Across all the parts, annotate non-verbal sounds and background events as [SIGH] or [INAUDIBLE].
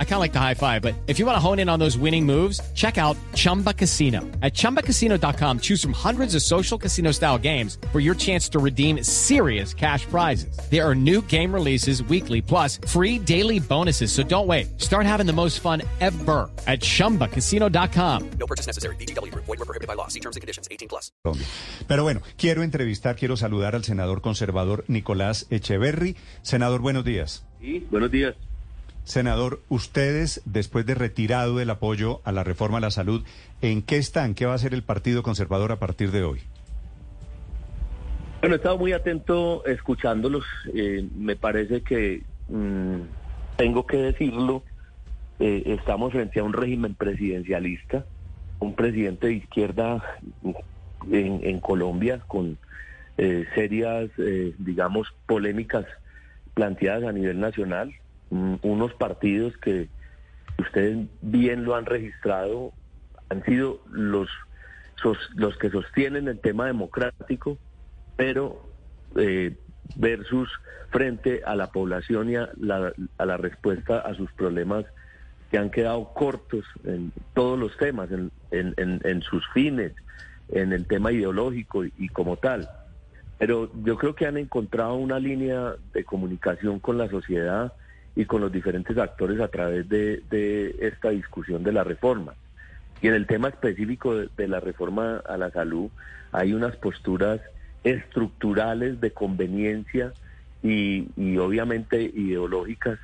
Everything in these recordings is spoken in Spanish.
I kind of like the high five, but if you want to hone in on those winning moves, check out Chumba Casino. At ChumbaCasino.com, choose from hundreds of social casino style games for your chance to redeem serious cash prizes. There are new game releases weekly, plus free daily bonuses. So don't wait. Start having the most fun ever at ChumbaCasino.com. No purchase necessary. BGW. Void were prohibited by law. See terms and conditions. 18 plus. Pero bueno, quiero entrevistar, quiero saludar al senador conservador Nicolás Echeverry. Senador, buenos días. Sí, buenos días. Senador, ustedes, después de retirado el apoyo a la reforma a la salud, ¿en qué están? ¿Qué va a hacer el Partido Conservador a partir de hoy? Bueno, he estado muy atento escuchándolos. Eh, me parece que mm, tengo que decirlo. eh, estamos frente a un régimen presidencialista, un presidente de izquierda en, en Colombia con eh, serias, eh, digamos, polémicas planteadas a nivel nacional, mm, unos partidos que ustedes bien lo han registrado, han sido los, los que sostienen el tema democrático, pero eh, versus frente a la población y a la, respuesta a sus problemas que han quedado cortos en todos los temas, en- en sus fines, en el tema ideológico y- y como tal. Pero yo creo que han encontrado una línea de comunicación con la sociedad y con los diferentes actores a través de, esta discusión de la reforma. Y en el tema específico de, la reforma a la salud hay unas posturas estructurales de conveniencia y, y obviamente ideológicas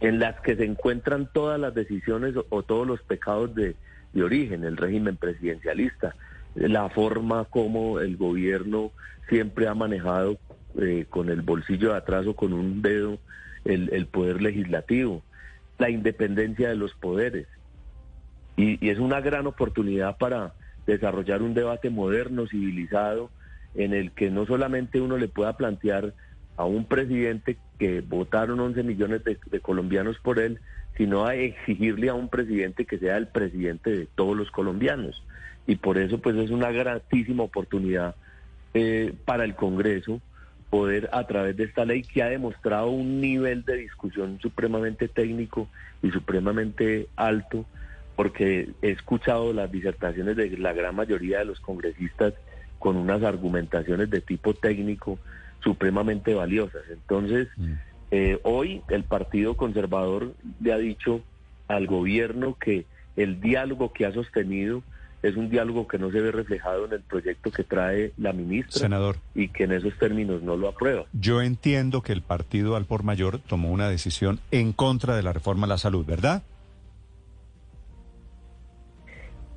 en las que se encuentran todas las decisiones o, o todos los pecados de, de origen, el régimen presidencialista, la forma como el gobierno siempre ha manejado eh, con el bolsillo de atrás o con un dedo el, el poder legislativo, la independencia de los poderes. Y, es una gran oportunidad para desarrollar un debate moderno, civilizado, en el que no solamente uno le pueda plantear a un presidente que votaron 11 millones de, de colombianos por él, sino a exigirle a un presidente que sea el presidente de todos los colombianos. Y por eso pues es una gratísima oportunidad eh, para el Congreso poder a través de esta ley que ha demostrado un nivel de discusión supremamente técnico y supremamente alto, porque he escuchado las disertaciones de la gran mayoría de los congresistas con unas argumentaciones de tipo técnico supremamente valiosas. Entonces, eh, hoy el Partido Conservador le ha dicho al gobierno que el diálogo que ha sostenido es un diálogo que no se ve reflejado en el proyecto que trae la ministra Senador. y que en esos términos no lo aprueba. Yo entiendo que el partido al por mayor tomó una decisión en contra de la reforma a la salud, ¿verdad?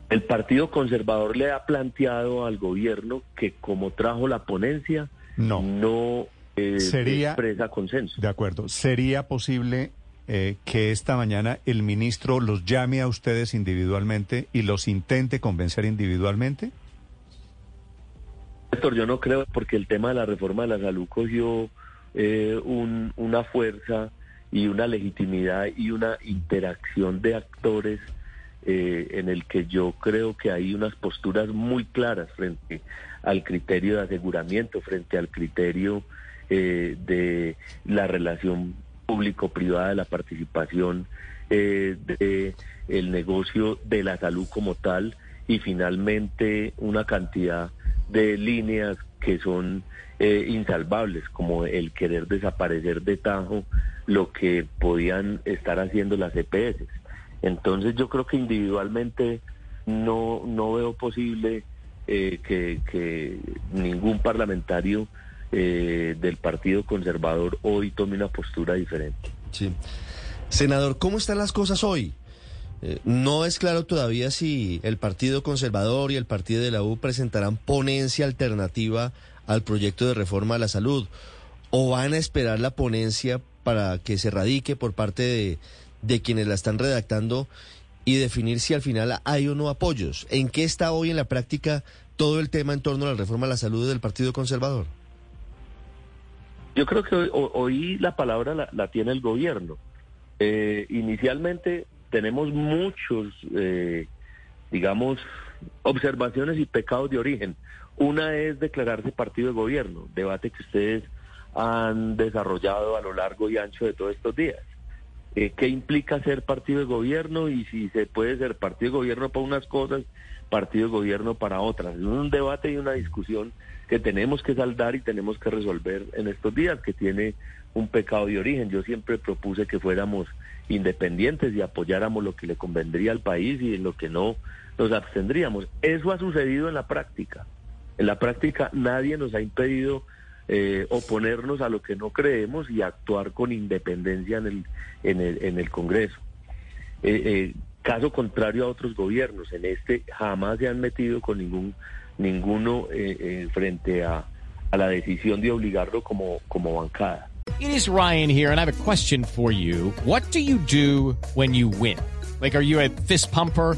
El Partido Conservador le ha planteado al gobierno que como trajo la ponencia, No. no eh, Sería- expresa consenso. De acuerdo. ¿Sería posible eh, que esta mañana el ministro los llame a ustedes individualmente y los intente convencer individualmente? Néstor, yo no creo porque el tema de la reforma de la salud cogió eh, un- una fuerza y una legitimidad y una interacción de actores eh, en el que yo creo que hay unas posturas muy claras frente al criterio de aseguramiento, frente al criterio eh, de la relación público-privada, de la participación eh, de el negocio de la salud como tal y finalmente una cantidad de líneas que son eh, insalvables, como el querer desaparecer de tajo lo que podían estar haciendo las EPS. Entonces yo creo que individualmente no, no veo posible eh, que ningún parlamentario eh, del Partido Conservador hoy tome una postura diferente. Sí. Senador, ¿cómo están las cosas hoy? Eh, no es claro todavía si el Partido Conservador y el Partido de la U presentarán ponencia alternativa al proyecto de reforma a la salud o van a esperar la ponencia para que se radique por parte de, de quienes la están redactando y definir si al final hay o no apoyos. ¿En qué está hoy en la práctica todo el tema en torno a la reforma a la salud del Partido Conservador? Yo creo que hoy, ho- hoy la palabra la, la tiene el gobierno. Eh, inicialmente tenemos muchos eh, digamos, observaciones y pecados de origen. Una es declararse partido de gobierno, debate que ustedes han desarrollado a lo largo y ancho de todos estos días. Eh, ¿Qué implica ser partido de gobierno y si se puede ser partido de gobierno para unas cosas, partido de gobierno para otras? Es un debate y una discusión que tenemos que saldar y tenemos que resolver en estos días, que tiene un pecado de origen. Yo siempre propuse que fuéramos independientes y apoyáramos lo que le convendría al país y en lo que no nos abstendríamos. Eso ha sucedido en la práctica. En la práctica nadie nos ha impedido eh, oponernos a lo que no creemos y actuar con independencia en el, en el, en el Congreso. Eh, eh, caso contrario a otros gobiernos, en este jamás se han metido con ningún ninguno frente a, a la decisión de obligarlo como, como bancada. It is Ryan here, and I have a question for you. What do you do when you win? Like, are you a fist pumper?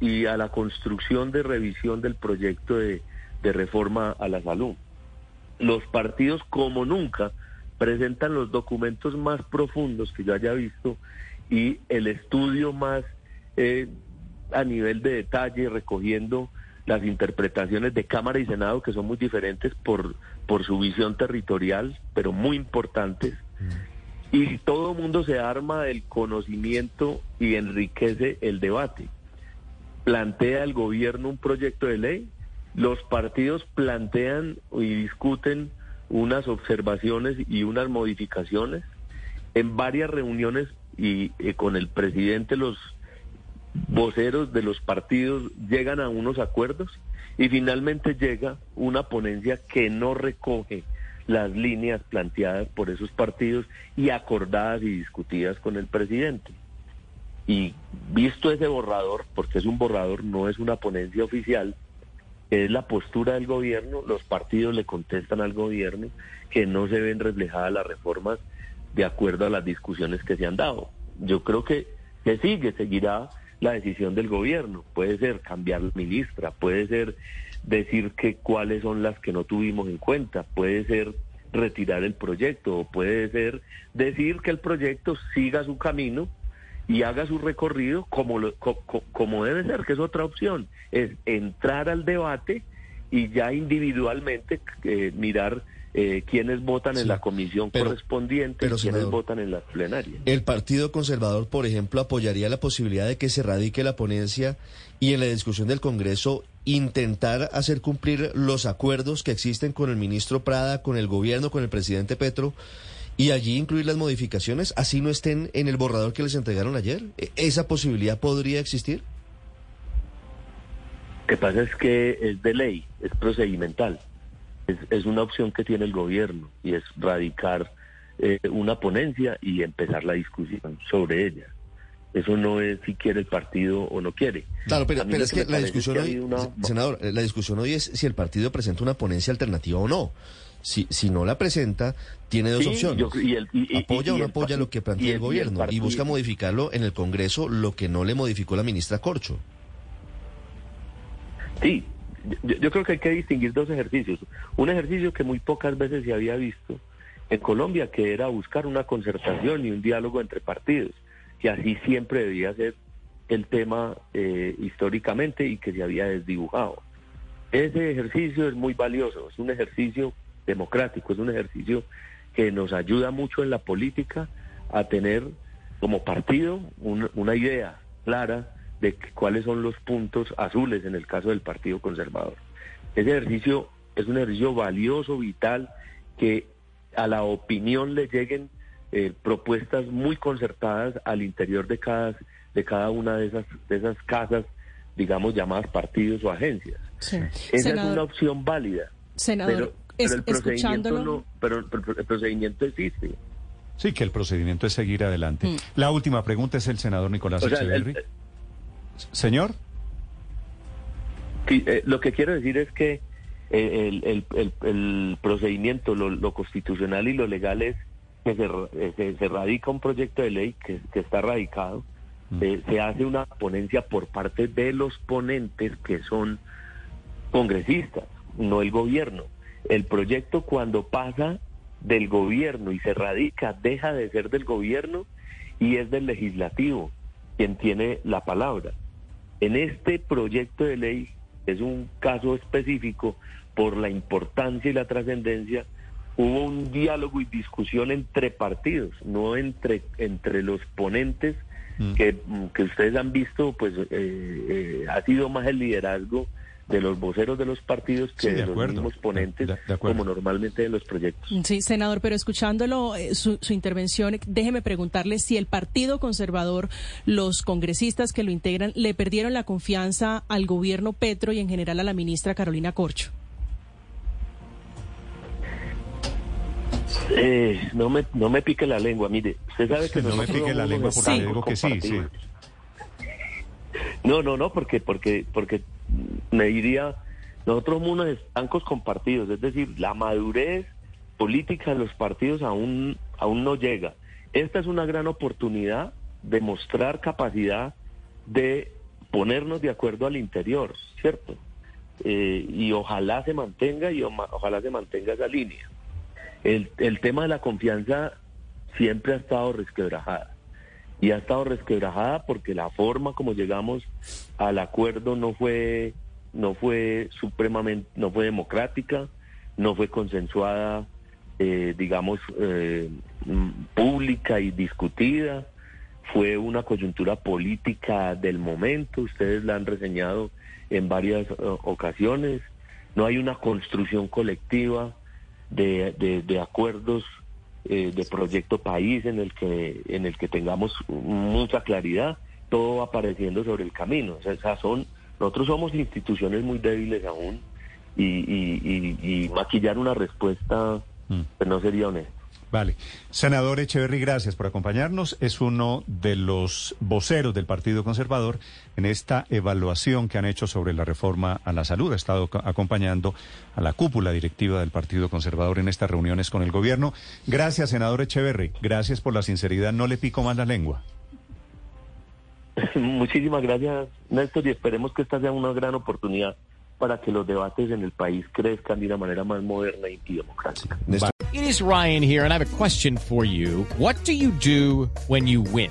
y a la construcción de revisión del proyecto de, de reforma a la salud. Los partidos, como nunca, presentan los documentos más profundos que yo haya visto y el estudio más eh, a nivel de detalle, recogiendo las interpretaciones de Cámara y Senado, que son muy diferentes por, por su visión territorial, pero muy importantes. Y todo el mundo se arma del conocimiento y enriquece el debate plantea el gobierno un proyecto de ley, los partidos plantean y discuten unas observaciones y unas modificaciones. En varias reuniones y eh, con el presidente los voceros de los partidos llegan a unos acuerdos y finalmente llega una ponencia que no recoge las líneas planteadas por esos partidos y acordadas y discutidas con el presidente. Y visto ese borrador, porque es un borrador, no es una ponencia oficial, es la postura del gobierno, los partidos le contestan al gobierno que no se ven reflejadas las reformas de acuerdo a las discusiones que se han dado. Yo creo que, que sigue, seguirá la decisión del gobierno. Puede ser cambiar la ministra, puede ser decir que cuáles son las que no tuvimos en cuenta, puede ser retirar el proyecto o puede ser decir que el proyecto siga su camino y haga su recorrido como, como debe ser, que es otra opción, es entrar al debate y ya individualmente eh, mirar eh, quiénes votan en la comisión correspondiente y quiénes votan en la plenaria. El Partido Conservador, por ejemplo, apoyaría la posibilidad de que se radique la ponencia y en la discusión del Congreso intentar hacer cumplir los acuerdos que existen con el ministro Prada, con el gobierno, con el presidente Petro y allí incluir las modificaciones, así no estén en el borrador que les entregaron ayer. ¿E-, ¿Esa posibilidad podría existir? Lo que pasa es que es de ley, es procedimental. Es, una opción que tiene el gobierno y es radicar eh, una ponencia y empezar la discusión sobre ella. Eso no es si quiere el partido o no quiere. Claro, pero, es que, la discusión hoy, senador, la discusión hoy es si el partido presenta una ponencia alternativa o no. Si, si no la presenta, tiene dos opciones. apoya o no apoya lo que plantea el, gobierno y busca modificarlo en el Congreso, lo que no le modificó la ministra Corcho. Sí, yo, creo que hay que distinguir dos ejercicios. Un ejercicio que muy pocas veces se había visto en Colombia, que era buscar una concertación y un diálogo entre partidos, que así siempre debía ser el tema eh, históricamente y que se había desdibujado. Ese ejercicio es muy valioso, es un ejercicio democrático, es un ejercicio que nos ayuda mucho en la política a tener como partido una idea clara de cuáles son los puntos azules en el caso del Partido Conservador. Ese ejercicio es un ejercicio valioso, vital, que a la opinión le lleguen eh, propuestas muy concertadas al interior de cada, de cada una de esas, de esas casas, digamos, llamadas partidos o agencias. Esa es una opción válida. Senador, pero el procedimiento no, pero, el procedimiento existe. Sí, que el procedimiento es seguir adelante. Mm. La última pregunta es el senador Nicolás Echeverry. Señor. Sí, eh, lo que quiero decir es que eh, el, el- el- el procedimiento, lo, lo constitucional y lo legal es que se, ra- se- se radica un proyecto de ley que, que está radicado, eh, se hace una ponencia por parte de los ponentes que son congresistas, no el gobierno. El proyecto cuando pasa del gobierno y se radica, deja de ser del gobierno y es del legislativo quien tiene la palabra. En este proyecto de ley es un caso específico por la importancia y la trascendencia. Hubo un diálogo y discusión entre partidos, no entre, entre los ponentes que, que ustedes han visto, pues eh, eh, ha sido más el liderazgo de los voceros de los partidos que Sí, de de, los mismos ponentes, De- de acuerdo. como normalmente de los proyectos. Sí, senador, pero escuchándolo, eh, su, su intervención, déjeme preguntarle si el Partido Conservador, los congresistas que lo integran, le perdieron la confianza al gobierno Petro y en general a la ministra Carolina Corcho. Eh, no me no me pique la lengua, mire, usted sabe que No me nosotros pique la lengua porque Sí. le digo que sí, sí. No, no, no, porque porque porque me diría nosotros somos unos estancos compartidos, es decir, la madurez política de los partidos aún aún no llega. Esta es una gran oportunidad de mostrar capacidad de ponernos de acuerdo al interior, ¿cierto? Eh, y ojalá se mantenga y ojalá se mantenga esa línea. El, el tema de la confianza siempre ha estado resquebrajada. Y ha estado resquebrajada porque la forma como llegamos al acuerdo no fue, no fue supremamente, no fue democrática, no fue consensuada, eh, digamos, eh, pública y discutida. Fue una coyuntura política del momento, ustedes la han reseñado en varias eh, ocasiones. No hay una construcción colectiva de, de- de acuerdos eh, de proyecto país en el que en el que tengamos mucha claridad todo va apareciendo sobre el camino o sea, esas son nosotros somos instituciones muy débiles aún y, y- y- y maquillar una respuesta Mm. pues, no sería honesto Vale. Senador Echeverry, gracias por acompañarnos. Es uno de los voceros del Partido Conservador en esta evaluación que han hecho sobre la reforma a la salud. Ha estado co- acompañando a la cúpula directiva del Partido Conservador en estas reuniones con el gobierno. Gracias, senador Echeverry. Gracias por la sinceridad. No le pico más la lengua. [LAUGHS] muchísimas gracias Néstor y esperemos que esta sea una gran oportunidad para que los debates en el país crezcan de una manera más moderna y democrática It is Ryan here, and I have a question for you. What do you do when you win?